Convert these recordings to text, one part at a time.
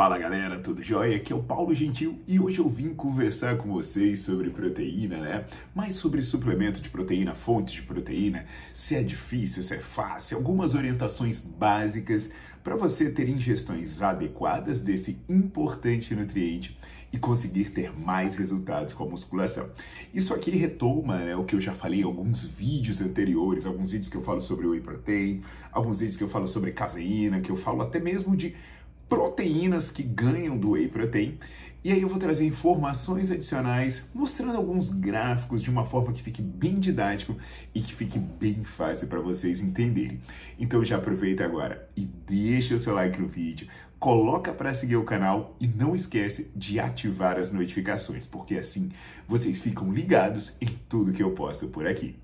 Fala galera, tudo jóia? Aqui é o Paulo Gentil e hoje eu vim conversar com vocês sobre proteína, né? Mais sobre suplemento de proteína, fontes de proteína, se é difícil, se é fácil, algumas orientações básicas para você ter ingestões adequadas desse importante nutriente e conseguir ter mais resultados com a musculação. Isso aqui retoma né, o que eu já falei em alguns vídeos anteriores, alguns vídeos que eu falo sobre whey protein, alguns vídeos que eu falo sobre caseína, que eu falo até mesmo de proteínas que ganham do whey protein. E aí eu vou trazer informações adicionais, mostrando alguns gráficos de uma forma que fique bem didático e que fique bem fácil para vocês entenderem. Então já aproveita agora e deixa o seu like no vídeo, coloca para seguir o canal e não esquece de ativar as notificações, porque assim vocês ficam ligados em tudo que eu posto por aqui.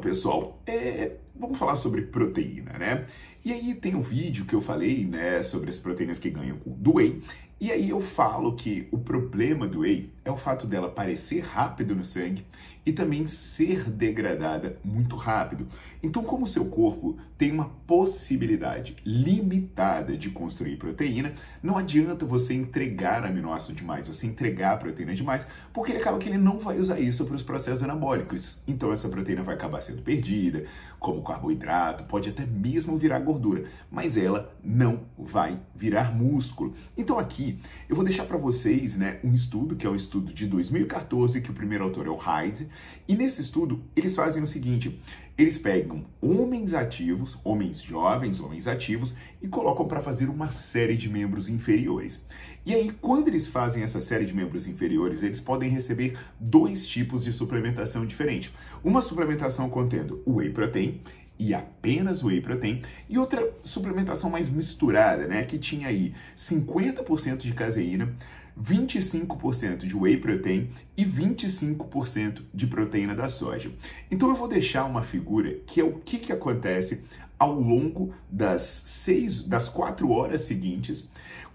Pessoal, é, vamos falar sobre proteína, né? E aí tem um vídeo que eu falei, né, sobre as proteínas que ganham do whey, e aí eu falo que o problema do whey é o fato dela aparecer rápido no sangue e também ser degradada muito rápido. Então, como o seu corpo tem uma possibilidade limitada de construir proteína, não adianta você entregar aminoácido demais, você entregar proteína demais, porque ele acaba que ele não vai usar isso para os processos anabólicos. Então, essa proteína vai acabar sendo perdida, como carboidrato, pode até mesmo virar gordura, mas ela não vai virar músculo. Então, aqui eu vou deixar para vocês, né, um estudo que é um estudo de 2014, que o primeiro autor é o Hyde, e nesse estudo eles fazem o seguinte: eles pegam homens ativos, homens jovens, homens ativos, e colocam para fazer uma série de membros inferiores. E aí, quando eles fazem essa série de membros inferiores, eles podem receber dois tipos de suplementação diferente. Uma suplementação contendo whey protein e apenas whey protein, e outra suplementação mais misturada, né, que tinha aí 50% de caseína, 25% de whey protein e 25% de proteína da soja. Então eu vou deixar uma figura que é o que, que acontece ao longo das seis, das quatro horas seguintes,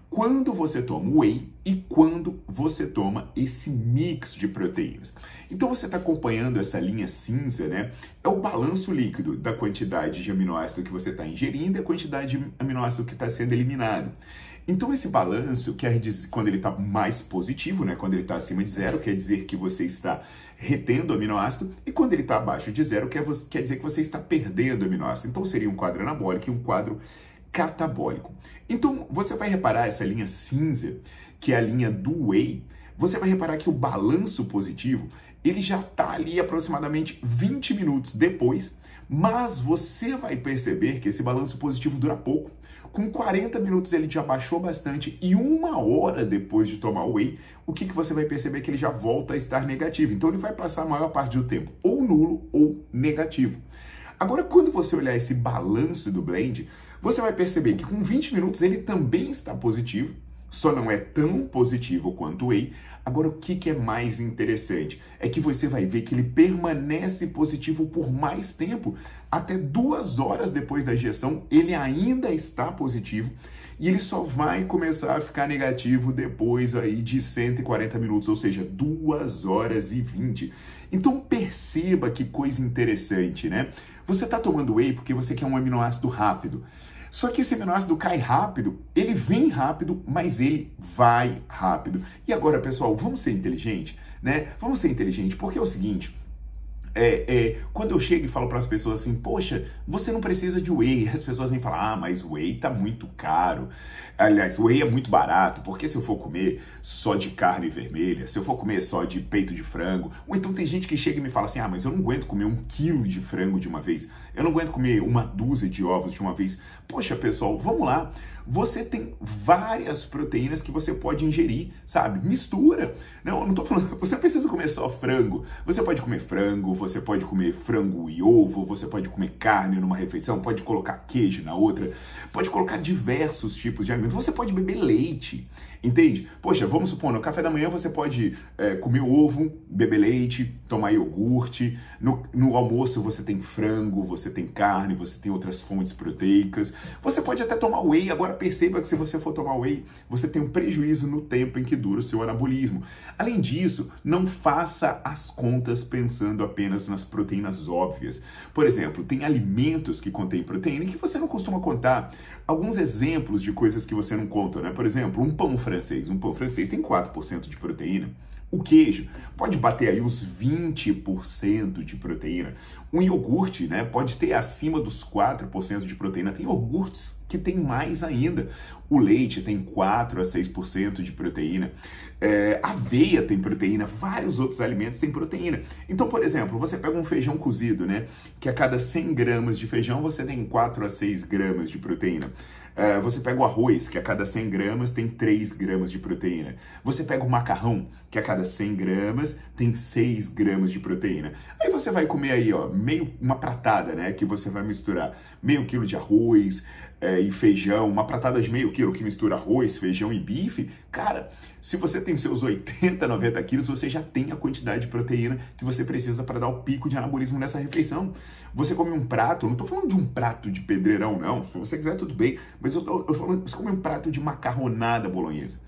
quando você toma whey e quando você toma esse mix de proteínas. Então você está acompanhando essa linha cinza, né? É o balanço líquido da quantidade de aminoácido que você está ingerindo e a quantidade de aminoácido que está sendo eliminado. Então esse balanço quer dizer quando ele está mais positivo, né? Quando ele está acima de zero, quer dizer que você está retendo aminoácido, e quando ele está abaixo de zero, quer, quer dizer que você está perdendo aminoácido. Então seria um quadro anabólico e um quadro catabólico. Então você vai reparar essa linha cinza, que é a linha do whey, você vai reparar que o balanço positivo ele já está ali aproximadamente 20 minutos depois, mas você vai perceber que esse balanço positivo dura pouco. Com 40 minutos ele já baixou bastante e uma hora depois de tomar o whey, o que, que você vai perceber que ele já volta a estar negativo. Então ele vai passar a maior parte do tempo ou nulo ou negativo. Agora, quando você olhar esse balanço do blend, você vai perceber que com 20 minutos ele também está positivo, só não é tão positivo quanto o whey. Agora, o que, que é mais interessante é que você vai ver que ele permanece positivo por mais tempo, até duas horas depois da injeção, ele ainda está positivo e ele só vai começar a ficar negativo depois aí de 140 minutos, ou seja, 2 horas e 20. Então perceba que coisa interessante, né? Você está tomando whey porque você quer um aminoácido rápido. Só que esse aminoácido cai rápido, ele vem rápido, mas ele vai rápido. E agora, pessoal, vamos ser inteligente, né? Vamos ser inteligente, porque é o seguinte, é, é, quando eu chego e falo para as pessoas assim, poxa, você não precisa de whey, as pessoas vêm falar, ah, mas whey tá muito caro. Aliás, whey é muito barato, porque se eu for comer só de carne vermelha, se eu for comer só de peito de frango, ou então tem gente que chega e me fala assim, ah, mas eu não aguento comer um quilo de frango de uma vez, eu não aguento comer uma dúzia de ovos de uma vez. Poxa, pessoal, vamos lá. Você tem várias proteínas que você pode ingerir, sabe? Mistura. Não, não tô falando, você precisa comer só frango. Você pode comer frango, você pode comer frango e ovo, você pode comer carne numa refeição, pode colocar queijo na outra, pode colocar diversos tipos de alimentos. Você pode beber leite, entende? Poxa, vamos supor, no café da manhã você pode é, comer ovo, beber leite, tomar iogurte. No, no almoço você tem frango, você tem carne, você tem outras fontes proteicas. Você pode até tomar whey. Agora perceba que se você for tomar whey, você tem um prejuízo no tempo em que dura o seu anabolismo. Além disso, não faça as contas pensando apenas nas proteínas óbvias. Por exemplo, tem alimentos que contêm proteína que você não costuma contar. Alguns exemplos de coisas que você não conta, né? Por exemplo, um pão francês. Um pão francês tem 4% de proteína. O queijo pode bater aí uns 20% de proteína. Um iogurte, né, pode ter acima dos 4% de proteína. Tem iogurtes que tem mais ainda. O leite tem 4 a 6% de proteína. É, aveia tem proteína. Vários outros alimentos têm proteína. Então, por exemplo, você pega um feijão cozido, né, que a cada 100 gramas de feijão você tem 4 a 6 gramas de proteína. Uh, você pega o arroz, que a cada 100 gramas tem 3 gramas de proteína. Você pega o macarrão, que a cada 100 gramas tem 6 gramas de proteína. Aí você vai comer aí, ó, meio, uma pratada, né, que você vai misturar meio quilo de arroz, é, e feijão, uma pratada de meio quilo que mistura arroz, feijão e bife, cara, se você tem seus 80, 90 quilos, você já tem a quantidade de proteína que você precisa para dar o pico de anabolismo nessa refeição. Você come um prato, não estou falando de um prato de pedreirão, não, se você quiser tudo bem, mas eu estou falando, você come um prato de macarronada bolonhesa.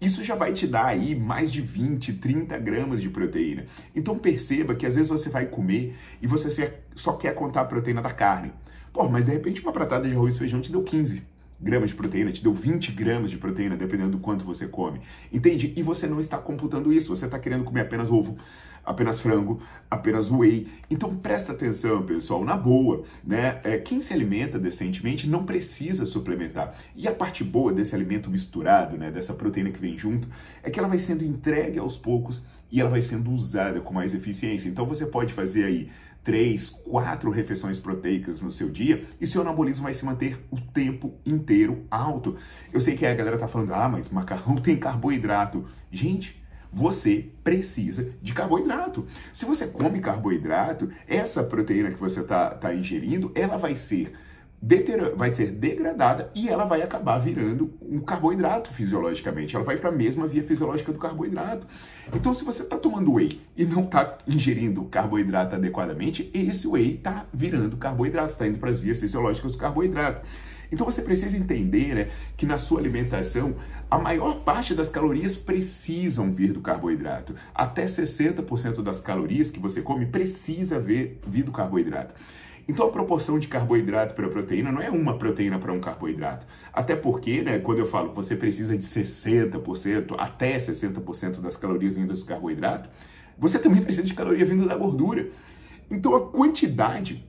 Isso já vai te dar aí mais de 20, 30 gramas de proteína. Então perceba que às vezes você vai comer e você só quer contar a proteína da carne. Pô, mas de repente uma pratada de arroz e feijão te deu 15 gramas de proteína, te deu 20 gramas de proteína, dependendo do quanto você come. Entende? E você não está computando isso, você está querendo comer apenas ovo, apenas frango, apenas whey. Então presta atenção, pessoal, na boa, né? É, quem se alimenta decentemente não precisa suplementar. E a parte boa desse alimento misturado, né, dessa proteína que vem junto, é que ela vai sendo entregue aos poucos e ela vai sendo usada com mais eficiência. Então você pode fazer aí três, quatro refeições proteicas no seu dia e seu anabolismo vai se manter o tempo inteiro alto. Eu sei que a galera tá falando, ah, mas macarrão tem carboidrato. Gente, você precisa de carboidrato. Se você come carboidrato, essa proteína que você está tá ingerindo, ela vai ser vai ser degradada e ela vai acabar virando um carboidrato fisiologicamente. Ela vai para a mesma via fisiológica do carboidrato. Então, se você está tomando whey e não está ingerindo carboidrato adequadamente, esse whey está virando carboidrato, está indo para as vias fisiológicas do carboidrato. Então você precisa entender né, que na sua alimentação a maior parte das calorias precisam vir do carboidrato. Até 60% das calorias que você come precisa vir, vir do carboidrato. Então a proporção de carboidrato para proteína não é uma proteína para um carboidrato. Até porque, né, quando eu falo que você precisa de 60%, até 60% das calorias vindas do carboidrato, você também precisa de caloria vindo da gordura. Então a quantidade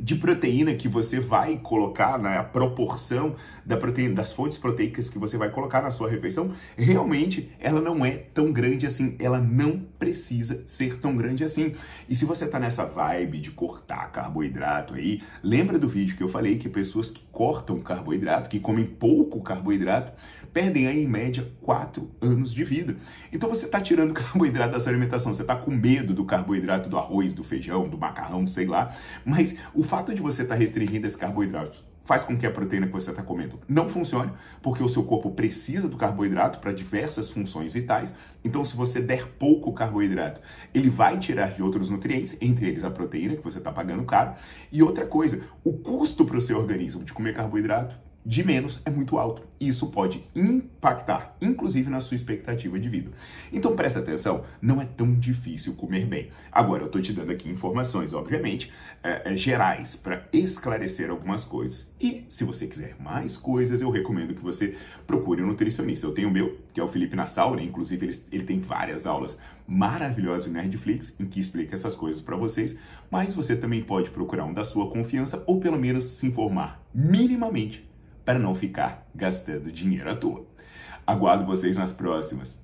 de proteína que você vai colocar, né, a proporção da proteína, das fontes proteicas que você vai colocar na sua refeição, realmente ela não é tão grande assim, ela não precisa ser tão grande assim. E se você tá nessa vibe de cortar carboidrato aí, lembra do vídeo que eu falei que pessoas que cortam carboidrato, que comem pouco carboidrato, perdem aí em média 4 anos de vida. Então você está tirando carboidrato da sua alimentação, você está com medo do carboidrato do arroz, do feijão, do macarrão, sei lá, mas o fato de você estar tá restringindo esse carboidrato faz com que a proteína que você está comendo não funcione, porque o seu corpo precisa do carboidrato para diversas funções vitais. Então, se você der pouco carboidrato, ele vai tirar de outros nutrientes, entre eles a proteína, que você está pagando caro. E outra coisa, o custo para o seu organismo de comer carboidrato de menos é muito alto. Isso pode impactar, inclusive, na sua expectativa de vida. Então presta atenção, não é tão difícil comer bem. Agora, eu estou te dando aqui informações, obviamente, é, é, gerais, para esclarecer algumas coisas. E se você quiser mais coisas, eu recomendo que você procure um nutricionista. Eu tenho o meu, que é o Felipe Nassau, né? inclusive ele, ele tem várias aulas maravilhosas no Nerdflix, em que explica essas coisas para vocês, mas você também pode procurar um da sua confiança, ou pelo menos se informar minimamente para não ficar gastando dinheiro à toa. Aguardo vocês nas próximas.